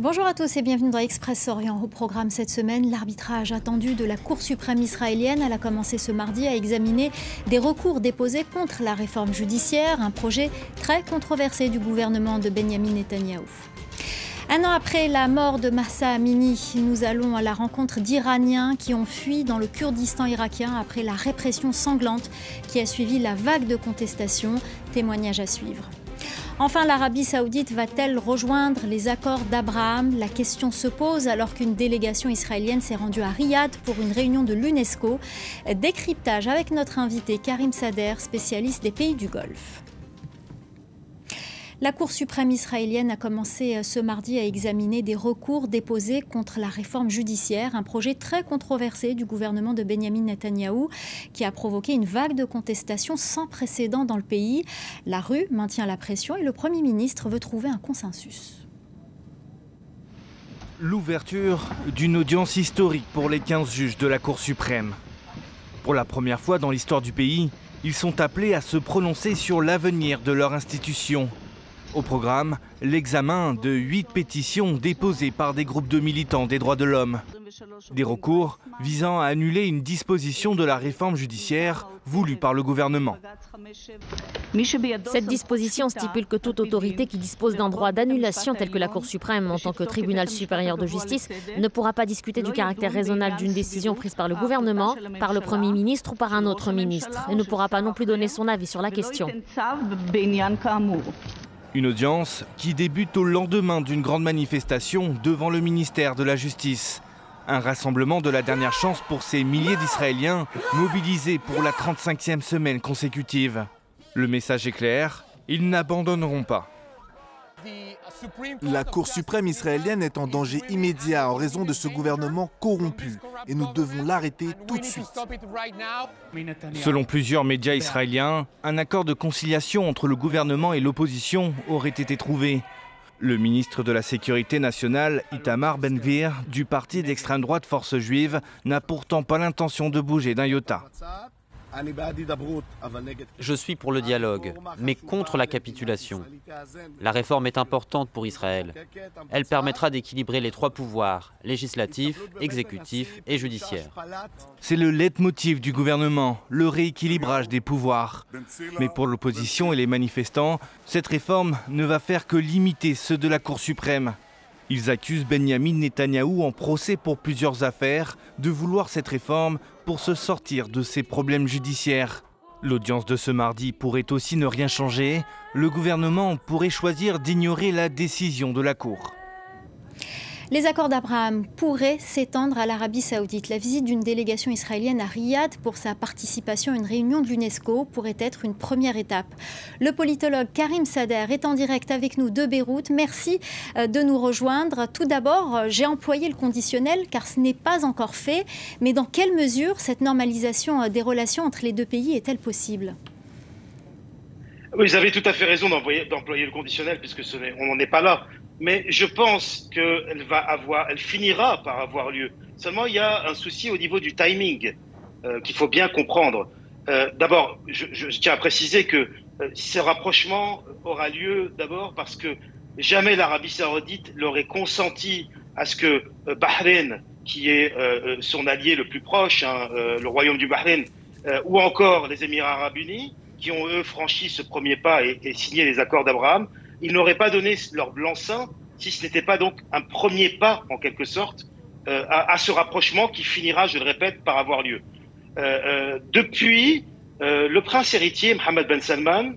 Bonjour à tous et bienvenue dans Express Orient. Au programme cette semaine, l'arbitrage attendu de la Cour suprême israélienne. Elle a commencé ce mardi à examiner des recours déposés contre la réforme judiciaire, un projet très controversé du gouvernement de Benjamin Netanyahou. Un an après la mort de Massa Amini, nous allons à la rencontre d'Iraniens qui ont fui dans le Kurdistan irakien après la répression sanglante qui a suivi la vague de contestation. Témoignage à suivre. Enfin, l'Arabie saoudite va-t-elle rejoindre les accords d'Abraham? La question se pose alors qu'une délégation israélienne s'est rendue à Riyad pour une réunion de l'UNESCO. Décryptage avec notre invité Karim Sader, spécialiste des pays du Golfe. La Cour suprême israélienne a commencé euh, ce mardi à examiner des recours déposés contre la réforme judiciaire, un projet très controversé du gouvernement de Benjamin Netanyahou qui a provoqué une vague de contestation sans précédent dans le pays. La rue maintient la pression et le Premier ministre veut trouver un consensus. L'ouverture d'une audience historique pour les 15 juges de la Cour suprême. Pour la première fois dans l'histoire du pays, ils sont appelés à se prononcer sur l'avenir de leur institution au programme, l'examen de huit pétitions déposées par des groupes de militants des droits de l'homme. Des recours visant à annuler une disposition de la réforme judiciaire voulue par le gouvernement. Cette disposition stipule que toute autorité qui dispose d'un droit d'annulation tel que la Cour suprême en tant que tribunal supérieur de justice ne pourra pas discuter du caractère raisonnable d'une décision prise par le gouvernement, par le Premier ministre ou par un autre ministre, et ne pourra pas non plus donner son avis sur la question. Une audience qui débute au lendemain d'une grande manifestation devant le ministère de la Justice. Un rassemblement de la dernière chance pour ces milliers d'Israéliens mobilisés pour la 35e semaine consécutive. Le message est clair, ils n'abandonneront pas. La Cour suprême israélienne est en danger immédiat en raison de ce gouvernement corrompu et nous devons l'arrêter tout de suite. Selon plusieurs médias israéliens, un accord de conciliation entre le gouvernement et l'opposition aurait été trouvé. Le ministre de la Sécurité nationale, Itamar Ben-Gvir, du parti d'extrême droite Force juive, n'a pourtant pas l'intention de bouger d'un iota. Je suis pour le dialogue, mais contre la capitulation. La réforme est importante pour Israël. Elle permettra d'équilibrer les trois pouvoirs, législatif, exécutif et judiciaire. C'est le leitmotiv du gouvernement, le rééquilibrage des pouvoirs. Mais pour l'opposition et les manifestants, cette réforme ne va faire que limiter ceux de la Cour suprême. Ils accusent Benjamin Netanyahou en procès pour plusieurs affaires de vouloir cette réforme pour se sortir de ses problèmes judiciaires. L'audience de ce mardi pourrait aussi ne rien changer. Le gouvernement pourrait choisir d'ignorer la décision de la Cour. Les accords d'Abraham pourraient s'étendre à l'Arabie saoudite. La visite d'une délégation israélienne à Riyad pour sa participation à une réunion de l'UNESCO pourrait être une première étape. Le politologue Karim Sader est en direct avec nous de Beyrouth. Merci euh, de nous rejoindre. Tout d'abord, euh, j'ai employé le conditionnel car ce n'est pas encore fait. Mais dans quelle mesure cette normalisation euh, des relations entre les deux pays est-elle possible? Vous avez tout à fait raison d'employer le conditionnel, puisque on n'en est pas là mais je pense qu'elle va avoir, elle finira par avoir lieu. Seulement, il y a un souci au niveau du timing euh, qu'il faut bien comprendre. Euh, d'abord, je, tiens à préciser que euh, ce rapprochement aura lieu d'abord parce que jamais l'Arabie saoudite n'aurait consenti à ce que Bahreïn, qui est son allié le plus proche, hein, le royaume du Bahreïn, ou encore les Émirats arabes unis, qui ont eux franchi ce premier pas et signé les accords d'Abraham, ils n'auraient pas donné leur blanc-seing si ce n'était pas donc un premier pas, en quelque sorte, euh, à, ce rapprochement qui finira, je le répète, par avoir lieu. Euh, euh, depuis, le prince héritier, Mohamed Ben Salman,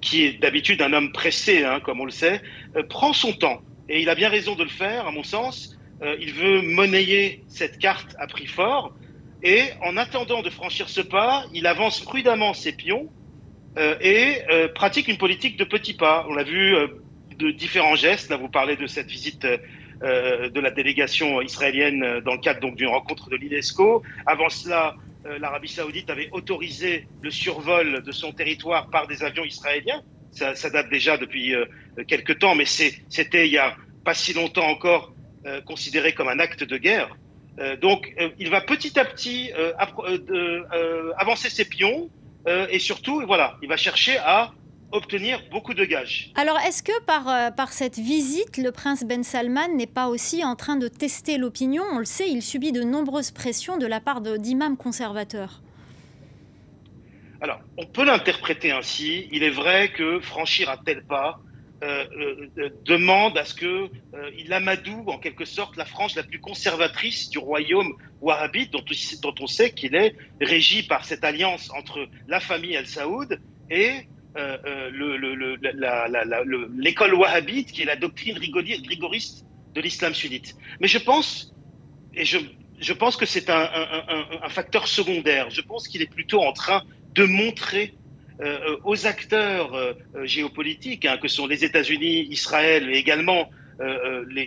qui est d'habitude un homme pressé, hein, comme on le sait, prend son temps. Et il a bien raison de le faire, à mon sens. il veut monnayer cette carte à prix fort. Et en attendant de franchir ce pas, il avance prudemment ses pions et euh, pratique une politique de petits pas. On a vu euh, de différents gestes. Là, vous parlez de cette visite de la délégation israélienne dans le cadre d'une rencontre de l'UNESCO. Avant cela, l'Arabie Saoudite avait autorisé le survol de son territoire par des avions israéliens. Ça, ça date déjà depuis quelques temps, mais c'était il y a pas si longtemps encore considéré comme un acte de guerre. donc, il va petit à petit avancer ses pions, euh, et surtout, voilà, il va chercher à obtenir beaucoup de gages. Alors, est-ce que par, euh, par cette visite, le prince Ben Salman n'est pas aussi en train de tester l'opinion? On le sait, il subit de nombreuses pressions de la part d'imams conservateurs. Alors, on peut l'interpréter ainsi. Il est vrai que franchir un tel pas demande à ce que il amadoue en quelque sorte la frange la plus conservatrice du royaume wahhabite, dont, on sait qu'il est régi par cette alliance entre la famille Al Saoud et euh, euh, l'école wahhabite, qui est la doctrine rigoriste de l'islam sunnite. Mais je pense, et je, pense que c'est un, facteur secondaire. Je pense qu'il est plutôt en train de montrer euh, aux acteurs géopolitiques, hein, que sont les États-Unis, Israël et également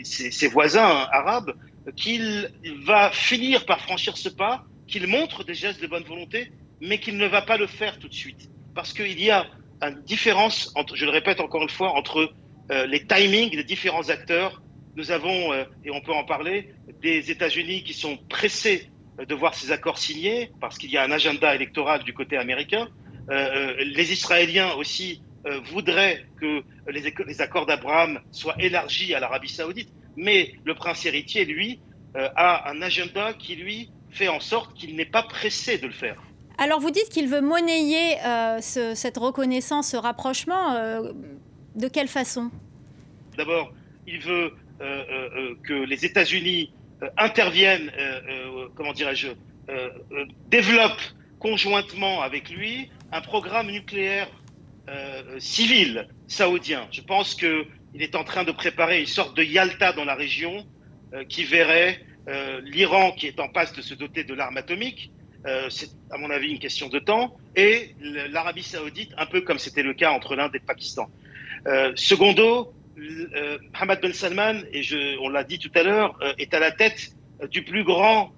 ses, voisins arabes, qu'il va finir par franchir ce pas, qu'il montre des gestes de bonne volonté, mais qu'il ne va pas le faire tout de suite. Parce qu'il y a une différence, je le répète encore une fois, entre euh, les timings des différents acteurs. Nous avons, euh, et on peut en parler, des États-Unis qui sont pressés euh, de voir ces accords signés parce qu'il y a un agenda électoral du côté américain. Les Israéliens aussi voudraient que les, les accords d'Abraham soient élargis à l'Arabie saoudite, mais le prince héritier, lui, a un agenda qui, lui, fait en sorte qu'il n'est pas pressé de le faire. Alors vous dites qu'il veut monnayer euh, cette reconnaissance, ce rapprochement. Euh, de quelle façon? D'abord, il veut euh, que les États-Unis interviennent, comment dirais-je, développent conjointement avec lui un programme nucléaire civil saoudien. Je pense qu'il est en train de préparer une sorte de Yalta dans la région qui verrait l'Iran qui est en passe de se doter de l'arme atomique, euh, c'est à mon avis une question de temps, et l'Arabie saoudite, un peu comme c'était le cas entre l'Inde et le Pakistan. Euh, secondo, euh, Mohammed Ben Salman, et on l'a dit tout à l'heure, est à la tête du plus grand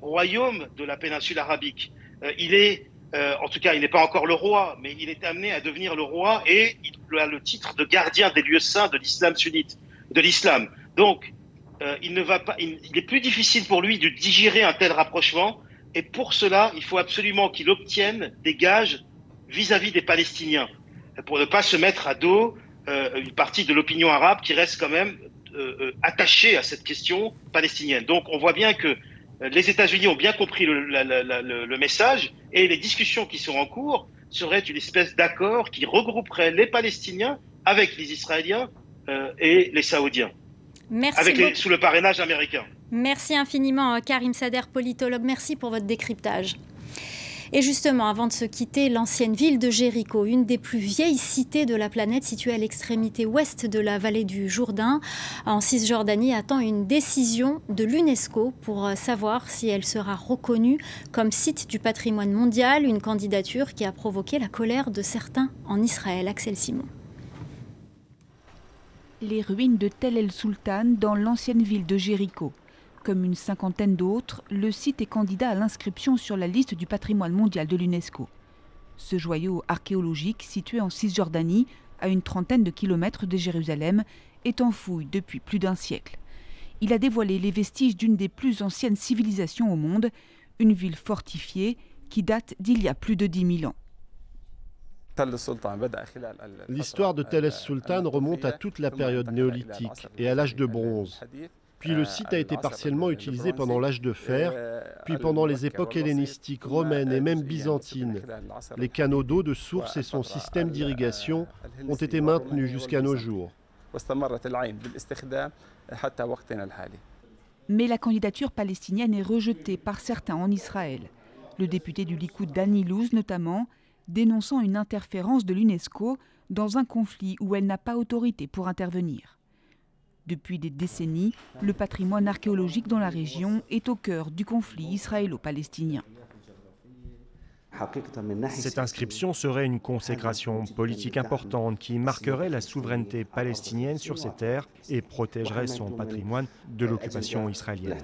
royaume de la péninsule arabique. il est, en tout cas, il n'est pas encore le roi, mais il est amené à devenir le roi et il a le titre de gardien des lieux saints de l'islam sunnite, de l'islam. Donc, il ne va pas, il, est plus difficile pour lui de digérer un tel rapprochement et pour cela, il faut absolument qu'il obtienne des gages vis-à-vis des Palestiniens, pour ne pas se mettre à dos euh, une partie de l'opinion arabe qui reste quand même euh, euh, attachée à cette question palestinienne. Donc on voit bien que les États-Unis ont bien compris le, le, message et les discussions qui sont en cours seraient une espèce d'accord qui regrouperait les Palestiniens avec les Israéliens et les Saoudiens, Merci avec sous le parrainage américain. Merci infiniment, Karim Sader, politologue. Merci pour votre décryptage. Et justement, avant de se quitter, l'ancienne ville de Jéricho, une des plus vieilles cités de la planète située à l'extrémité ouest de la vallée du Jourdain, en Cisjordanie, attend une décision de l'UNESCO pour savoir si elle sera reconnue comme site du patrimoine mondial, une candidature qui a provoqué la colère de certains en Israël. Axel Simon. Les ruines de Tel El Sultan dans l'ancienne ville de Jéricho. Comme une cinquantaine d'autres, le site est candidat à l'inscription sur la liste du patrimoine mondial de l'UNESCO. Ce joyau archéologique, situé en Cisjordanie, à une trentaine de kilomètres de Jérusalem, est en fouille depuis plus d'un siècle. Il a dévoilé les vestiges d'une des plus anciennes civilisations au monde, une ville fortifiée qui date d'il y a plus de 10 000 ans. L'histoire de Tel es-Sultan remonte à toute la période néolithique et à l'âge de bronze. Puis le site a été partiellement utilisé pendant l'âge de fer, puis pendant les époques hellénistiques, romaines et même byzantines. Les canaux d'eau de source et son système d'irrigation ont été maintenus jusqu'à nos jours. Mais la candidature palestinienne est rejetée par certains en Israël. Le député du Likoud Dani Louz notamment, dénonçant une interférence de l'UNESCO dans un conflit où elle n'a pas autorité pour intervenir. Depuis des décennies, le patrimoine archéologique dans la région est au cœur du conflit israélo-palestinien. Cette inscription serait une consécration politique importante qui marquerait la souveraineté palestinienne sur ses terres et protégerait son patrimoine de l'occupation israélienne.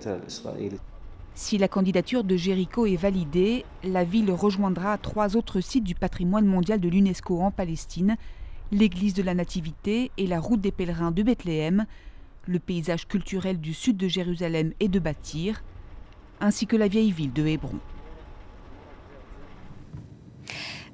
Si la candidature de Jéricho est validée, la ville rejoindra trois autres sites du patrimoine mondial de l'UNESCO en Palestine, l'église de la Nativité et la route des pèlerins de Bethléem, le paysage culturel du sud de Jérusalem et de Bâtir, ainsi que la vieille ville de Hébron.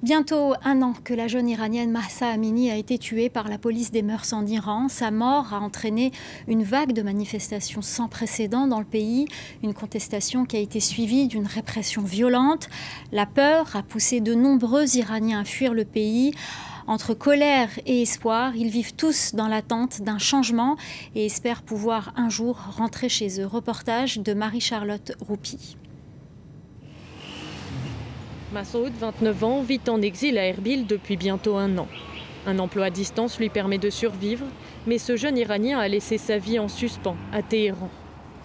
Bientôt un an que la jeune iranienne Mahsa Amini a été tuée par la police des mœurs en Iran. Sa mort a entraîné une vague de manifestations sans précédent dans le pays, une contestation qui a été suivie d'une répression violente. La peur a poussé de nombreux Iraniens à fuir le pays. Entre colère et espoir, ils vivent tous dans l'attente d'un changement et espèrent pouvoir un jour rentrer chez eux. Reportage de Marie-Charlotte Roupi. Massoud, 29 ans, vit en exil à Erbil depuis bientôt un an. Un emploi à distance lui permet de survivre, mais ce jeune Iranien a laissé sa vie en suspens à Téhéran.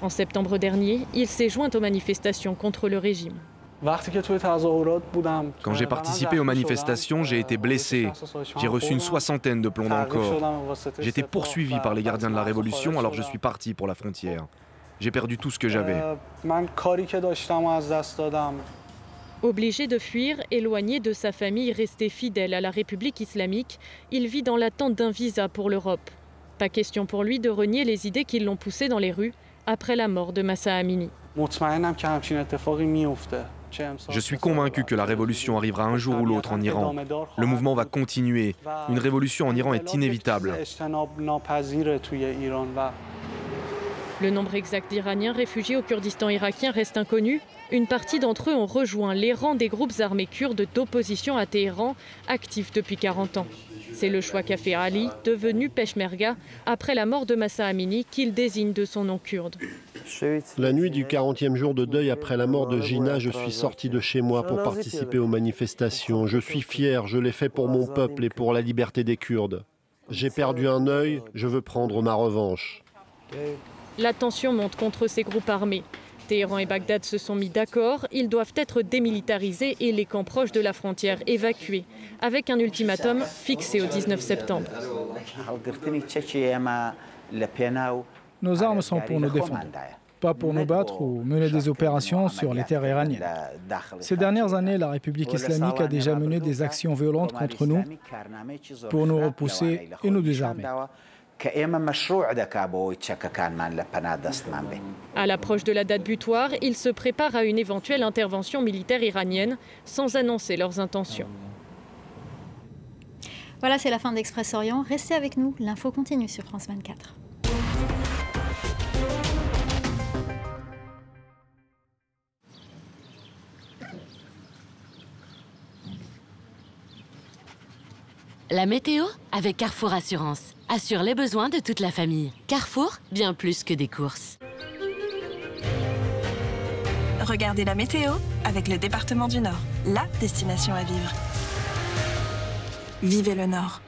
En septembre dernier, il s'est joint aux manifestations contre le régime. Quand j'ai participé aux manifestations, j'ai été blessé. J'ai reçu une soixantaine de plombs dans le corps. J'étais poursuivi par les gardiens de la Révolution, alors je suis parti pour la frontière. J'ai perdu tout ce que j'avais. Obligé de fuir, éloigné de sa famille, resté fidèle à la République islamique, il vit dans l'attente d'un visa pour l'Europe. Pas question pour lui de renier les idées qui l'ont poussé dans les rues après la mort de Massa Amini. Je suis convaincu que la révolution arrivera un jour ou l'autre en Iran. Le mouvement va continuer. Une révolution en Iran est inévitable. Le nombre exact d'Iraniens réfugiés au Kurdistan irakien reste inconnu. Une partie d'entre eux ont rejoint les rangs des groupes armés kurdes d'opposition à Téhéran, actifs depuis 40 ans. C'est le choix qu'a fait Ali, devenu Peshmerga, après la mort de Massa Amini, qu'il désigne de son nom kurde. La nuit du 40e jour de deuil après la mort de Gina, je suis sorti de chez moi pour participer aux manifestations. Je suis fier, je l'ai fait pour mon peuple et pour la liberté des Kurdes. J'ai perdu un œil, je veux prendre ma revanche. La tension monte contre ces groupes armés. Téhéran et Bagdad se sont mis d'accord, ils doivent être démilitarisés et les camps proches de la frontière évacués, avec un ultimatum fixé au 19 septembre. Nos armes sont pour nous défendre, pas pour nous battre ou mener des opérations sur les terres iraniennes. Ces dernières années, la République islamique a déjà mené des actions violentes contre nous pour nous repousser et nous désarmer. À l'approche de la date butoir, ils se préparent à une éventuelle intervention militaire iranienne sans annoncer leurs intentions. Voilà, c'est la fin d'Express Orient. Restez avec nous, l'info continue sur France 24. La météo avec Carrefour Assurance assure les besoins de toute la famille. Carrefour, bien plus que des courses. Regardez la météo avec le département du Nord, la destination à vivre. Vivez le Nord.